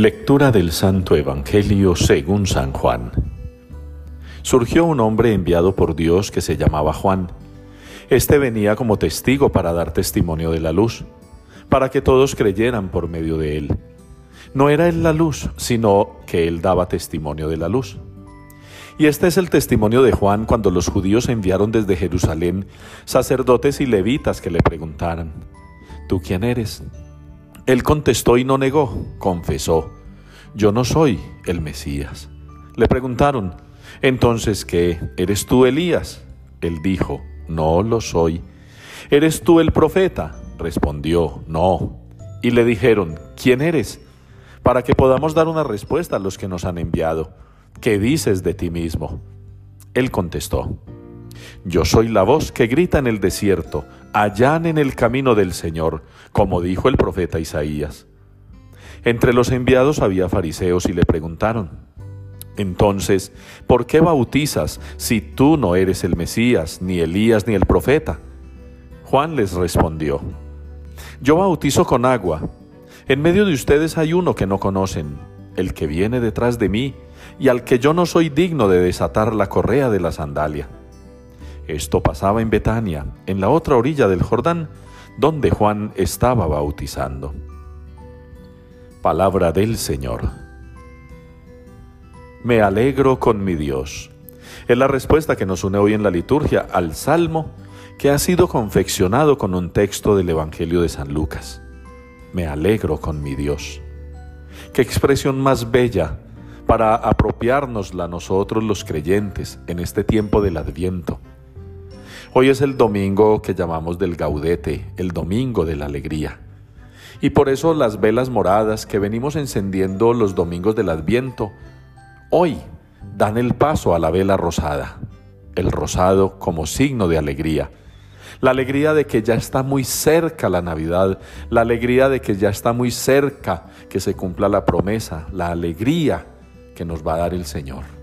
Lectura del Santo Evangelio según San Juan. Surgió un hombre enviado por Dios que se llamaba Juan. Este venía como testigo para dar testimonio de la luz, para que todos creyeran por medio de él. No era él la luz, sino que él daba testimonio de la luz. Y este es el testimonio de Juan cuando los judíos enviaron desde Jerusalén sacerdotes y levitas que le preguntaran, ¿tú quién eres? Él contestó y no negó, confesó, yo no soy el Mesías. Le preguntaron, entonces, ¿qué? ¿Eres tú Elías? Él dijo, no lo soy. ¿Eres tú el profeta? Respondió, no. Y le dijeron, ¿quién eres? Para que podamos dar una respuesta a los que nos han enviado. ¿Qué dices de ti mismo? Él contestó, yo soy la voz que grita en el desierto, en el camino del Señor, como dijo el profeta Isaías. Entre los enviados había fariseos y le preguntaron, entonces, ¿por qué bautizas si tú no eres el Mesías, ni Elías, ni el profeta? Juan les respondió, yo bautizo con agua. En medio de ustedes hay uno que no conocen, el que viene detrás de mí, y al que yo no soy digno de desatar la correa de la sandalia. Esto pasaba en Betania, en la otra orilla del Jordán, donde Juan estaba bautizando. Palabra del Señor. Me alegro con mi Dios. Es la respuesta que nos une hoy en la liturgia al Salmo que ha sido confeccionado con un texto del Evangelio de San Lucas. Me alegro con mi Dios. Qué expresión más bella para apropiárnosla nosotros los creyentes en este tiempo del Adviento Hoy es el domingo que llamamos del gaudete, el domingo de la alegría. Y por eso las velas moradas que venimos encendiendo los domingos del Adviento, hoy dan el paso a la vela rosada, el rosado como signo de alegría. La alegría de que ya está muy cerca la Navidad, la alegría de que ya está muy cerca que se cumpla la promesa, la alegría que nos va a dar el Señor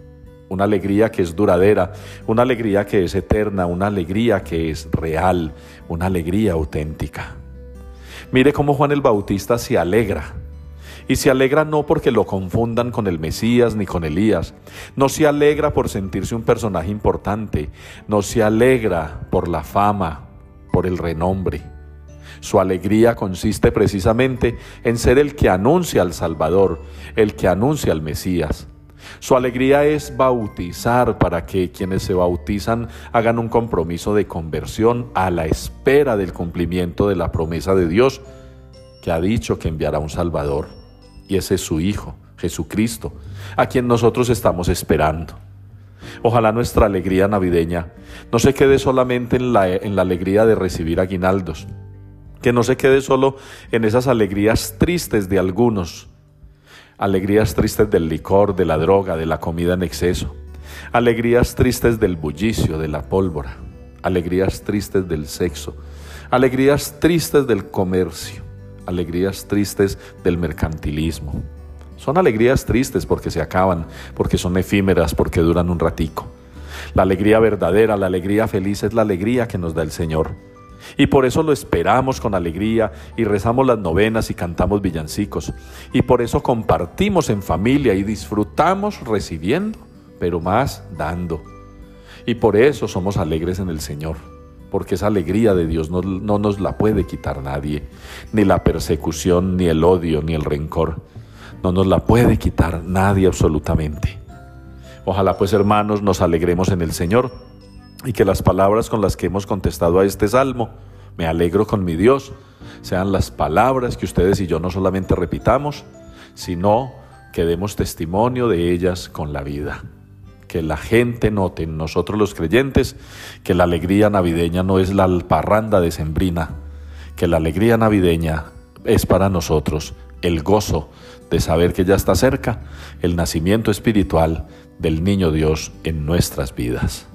una alegría que es duradera, una alegría que es eterna, una alegría que es real, una alegría auténtica. Mire cómo Juan el Bautista se alegra. Y se alegra no porque lo confundan con el Mesías ni con Elías. No se alegra por sentirse un personaje importante. No se alegra por la fama, por el renombre. Su alegría consiste precisamente en ser el que anuncia al Salvador, el que anuncia al Mesías. Su alegría es bautizar para que quienes se bautizan hagan un compromiso de conversión a la espera del cumplimiento de la promesa de Dios que ha dicho que enviará un Salvador. Y ese es su Hijo, Jesucristo, a quien nosotros estamos esperando. Ojalá nuestra alegría navideña no se quede solamente en la, en la alegría de recibir aguinaldos, que no se quede solo en esas alegrías tristes de algunos, alegrías tristes del licor, de la droga, de la comida en exceso, alegrías tristes del bullicio, de la pólvora, alegrías tristes del sexo, alegrías tristes del comercio, alegrías tristes del mercantilismo. Son alegrías tristes porque se acaban, porque son efímeras, porque duran un ratico. La alegría verdadera, la alegría feliz es la alegría que nos da el Señor. Y por eso lo esperamos con alegría y rezamos las novenas y cantamos villancicos. Y por eso compartimos en familia y disfrutamos recibiendo, pero más dando. Y por eso somos alegres en el Señor, porque esa alegría de Dios no, no nos la puede quitar nadie, ni la persecución, ni el odio, ni el rencor. No nos la puede quitar nadie absolutamente. Ojalá pues hermanos nos alegremos en el Señor y que las palabras con las que hemos contestado a este salmo, me alegro con mi Dios, sean las palabras que ustedes y yo no solamente repitamos, sino que demos testimonio de ellas con la vida. Que la gente note en nosotros los creyentes que la alegría navideña no es la alparranda de sembrina, que la alegría navideña es para nosotros el gozo de saber que ya está cerca el nacimiento espiritual del niño Dios en nuestras vidas.